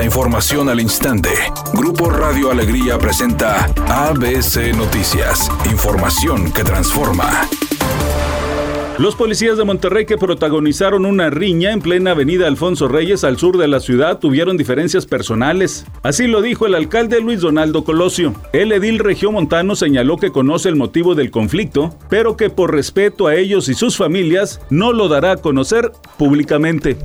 La información al instante. Grupo Radio Alegría presenta ABC Noticias. Información que transforma. Los policías de Monterrey que protagonizaron una riña en plena avenida Alfonso Reyes al sur de la ciudad tuvieron diferencias personales. Así lo dijo el alcalde Luis Donaldo Colosio. El edil regiomontano señaló que conoce el motivo del conflicto, pero que por respeto a ellos y sus familias no lo dará a conocer públicamente.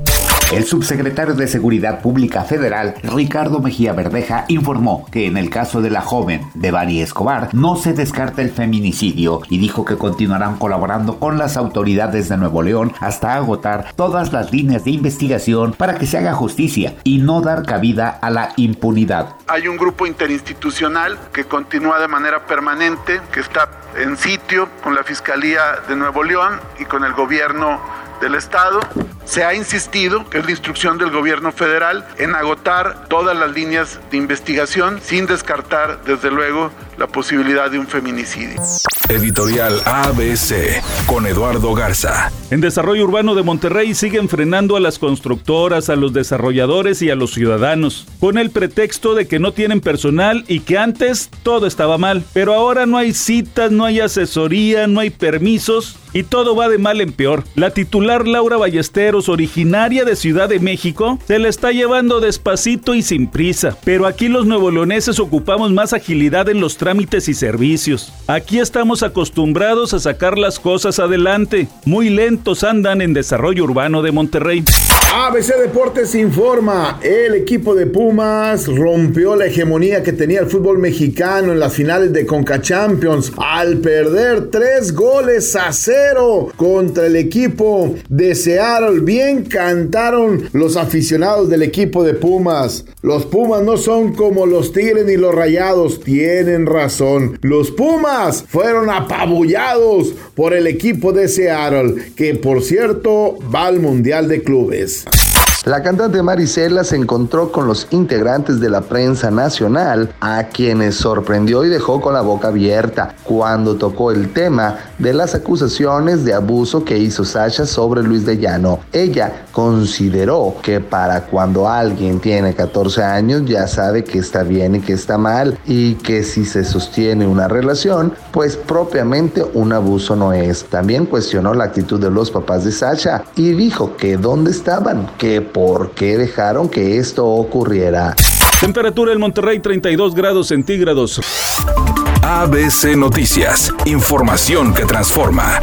El subsecretario de Seguridad Pública Federal, Ricardo Mejía Verdeja, informó que en el caso de la joven Devani Escobar no se descarta el feminicidio y dijo que continuarán colaborando con las autoridades de Nuevo León hasta agotar todas las líneas de investigación para que se haga justicia y no dar cabida a la impunidad. Hay un grupo interinstitucional que continúa de manera permanente, que está en sitio con la Fiscalía de Nuevo León y con el gobierno del Estado. Se ha insistido, que es la instrucción del gobierno federal, en agotar todas las líneas de investigación sin descartar, desde luego, la posibilidad de un feminicidio. Editorial ABC con Eduardo Garza. En desarrollo urbano de Monterrey siguen frenando a las constructoras, a los desarrolladores y a los ciudadanos, con el pretexto de que no tienen personal y que antes todo estaba mal. Pero ahora no hay citas, no hay asesoría, no hay permisos y todo va de mal en peor. La titular Laura Ballesteros, originaria de Ciudad de México, se la está llevando despacito y sin prisa. Pero aquí los nuevo-leoneses ocupamos más agilidad en los trámites y servicios. Aquí estamos acostumbrados a sacar las cosas adelante. Muy lentos andan en desarrollo urbano de Monterrey. ABC Deportes informa, el equipo de Pumas rompió la hegemonía que tenía el fútbol mexicano en las finales de Conca Champions al perder tres goles a cero contra el equipo de Seattle. Bien cantaron los aficionados del equipo de Pumas. Los Pumas no son como los Tigres ni los Rayados, tienen razón. Los Pumas fueron apabullados por el equipo de Seattle, que por cierto va al Mundial de Clubes. La cantante Marisela se encontró con los integrantes de la prensa nacional, a quienes sorprendió y dejó con la boca abierta cuando tocó el tema de las acusaciones de abuso que hizo Sasha sobre Luis de Llano. Ella consideró que para cuando alguien tiene 14 años ya sabe que está bien y que está mal y que si se sostiene una relación, pues propiamente un abuso no es. También cuestionó la actitud de los papás de Sasha y dijo que dónde estaban, que por qué dejaron que esto ocurriera. Temperatura en Monterrey 32 grados centígrados. ABC Noticias, información que transforma.